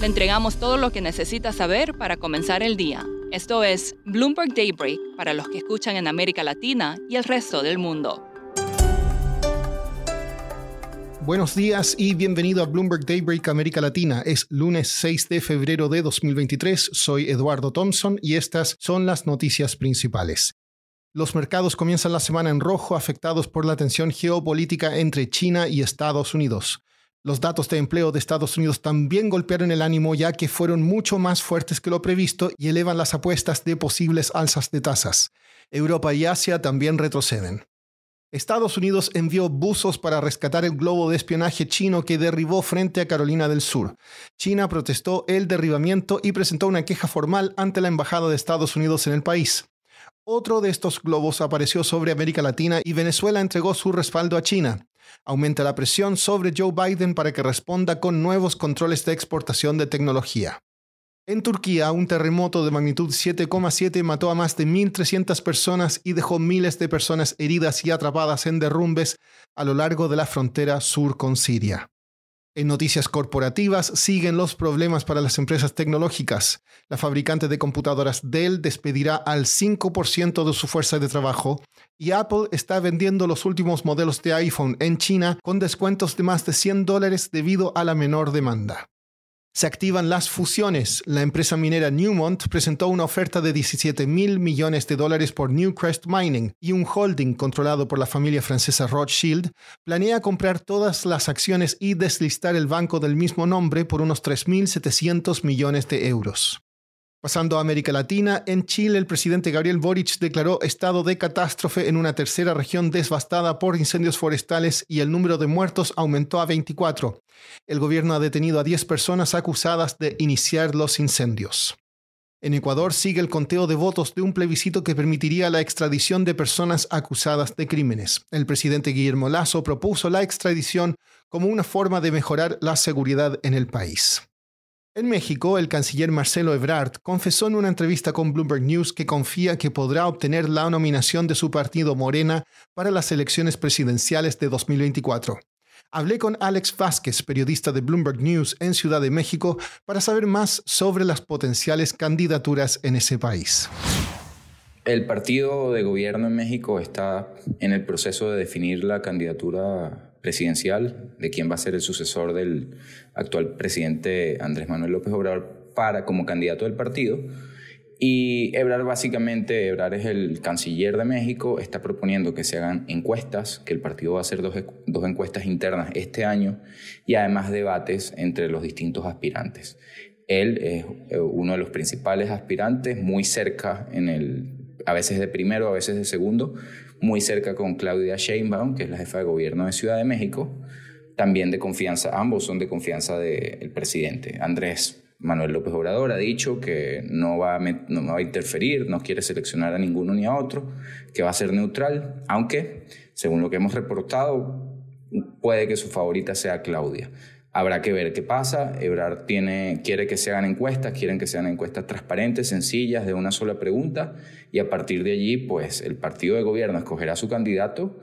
Le entregamos todo lo que necesita saber para comenzar el día. Esto es Bloomberg Daybreak para los que escuchan en América Latina y el resto del mundo. Buenos días y bienvenido a Bloomberg Daybreak América Latina. Es lunes 6 de febrero de 2023. Soy Eduardo Thompson y estas son las noticias principales. Los mercados comienzan la semana en rojo afectados por la tensión geopolítica entre China y Estados Unidos. Los datos de empleo de Estados Unidos también golpearon el ánimo ya que fueron mucho más fuertes que lo previsto y elevan las apuestas de posibles alzas de tasas. Europa y Asia también retroceden. Estados Unidos envió buzos para rescatar el globo de espionaje chino que derribó frente a Carolina del Sur. China protestó el derribamiento y presentó una queja formal ante la Embajada de Estados Unidos en el país. Otro de estos globos apareció sobre América Latina y Venezuela entregó su respaldo a China aumenta la presión sobre Joe Biden para que responda con nuevos controles de exportación de tecnología. En Turquía, un terremoto de magnitud 7,7 mató a más de 1.300 personas y dejó miles de personas heridas y atrapadas en derrumbes a lo largo de la frontera sur con Siria. En noticias corporativas siguen los problemas para las empresas tecnológicas. La fabricante de computadoras Dell despedirá al 5% de su fuerza de trabajo y Apple está vendiendo los últimos modelos de iPhone en China con descuentos de más de 100 dólares debido a la menor demanda. Se activan las fusiones. La empresa minera Newmont presentó una oferta de 17 mil millones de dólares por Newcrest Mining y un holding controlado por la familia francesa Rothschild planea comprar todas las acciones y deslistar el banco del mismo nombre por unos 3.700 millones de euros. Pasando a América Latina, en Chile el presidente Gabriel Boric declaró estado de catástrofe en una tercera región devastada por incendios forestales y el número de muertos aumentó a 24. El gobierno ha detenido a 10 personas acusadas de iniciar los incendios. En Ecuador sigue el conteo de votos de un plebiscito que permitiría la extradición de personas acusadas de crímenes. El presidente Guillermo Lazo propuso la extradición como una forma de mejorar la seguridad en el país. En México, el canciller Marcelo Ebrard confesó en una entrevista con Bloomberg News que confía que podrá obtener la nominación de su partido Morena para las elecciones presidenciales de 2024. Hablé con Alex Vázquez, periodista de Bloomberg News en Ciudad de México, para saber más sobre las potenciales candidaturas en ese país. El partido de gobierno en México está en el proceso de definir la candidatura presidencial de quién va a ser el sucesor del actual presidente Andrés Manuel López Obrador para como candidato del partido. Y Ebrar básicamente, Ebrar es el canciller de México, está proponiendo que se hagan encuestas, que el partido va a hacer dos, dos encuestas internas este año y además debates entre los distintos aspirantes. Él es eh, uno de los principales aspirantes, muy cerca en el, a veces de primero, a veces de segundo, muy cerca con Claudia Sheinbaum, que es la jefa de gobierno de Ciudad de México, también de confianza, ambos son de confianza del presidente. Andrés Manuel López Obrador ha dicho que no va, no va a interferir, no quiere seleccionar a ninguno ni a otro, que va a ser neutral, aunque, según lo que hemos reportado, puede que su favorita sea Claudia. Habrá que ver qué pasa. Ebrard quiere que se hagan encuestas, quieren que sean encuestas transparentes, sencillas, de una sola pregunta, y a partir de allí, pues el partido de gobierno escogerá su candidato,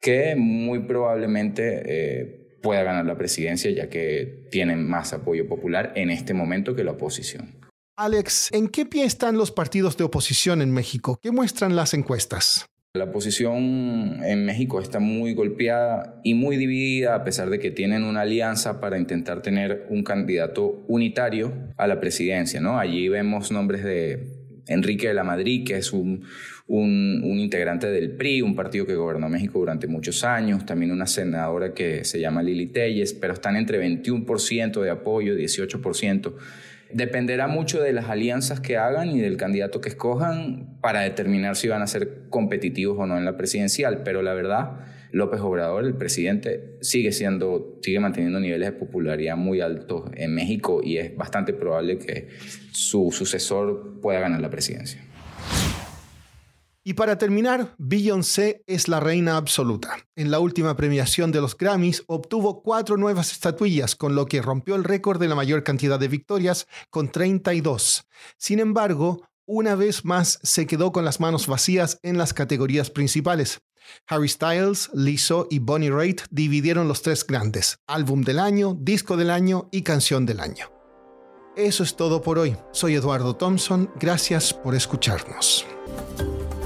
que muy probablemente eh, pueda ganar la presidencia, ya que tienen más apoyo popular en este momento que la oposición. Alex, ¿en qué pie están los partidos de oposición en México? ¿Qué muestran las encuestas? La posición en México está muy golpeada y muy dividida a pesar de que tienen una alianza para intentar tener un candidato unitario a la presidencia. ¿no? Allí vemos nombres de Enrique de la Madrid, que es un, integrante del PRI, un partido que gobernó México durante muchos años, también una senadora que se llama Lili Telles, pero están entre 21% de apoyo, 18%. Dependerá mucho de las alianzas que hagan y del candidato que escojan para determinar si van a ser competitivos o no en la presidencial, pero la verdad López Obrador, el presidente, sigue siendo, sigue manteniendo niveles de popularidad muy altos en México y es bastante probable que su sucesor pueda ganar la presidencia. Y para terminar, Beyoncé es la reina absoluta. En la última premiación de los Grammys obtuvo cuatro nuevas estatuillas, con lo que rompió el récord de la mayor cantidad de victorias, con 32. Sin embargo, una vez más se quedó con las manos vacías en las categorías principales. Harry Styles, Lizzo y Bonnie Raitt dividieron los tres grandes, álbum del año, disco del año y canción del año. Eso es todo por hoy. Soy Eduardo Thompson, gracias por escucharnos.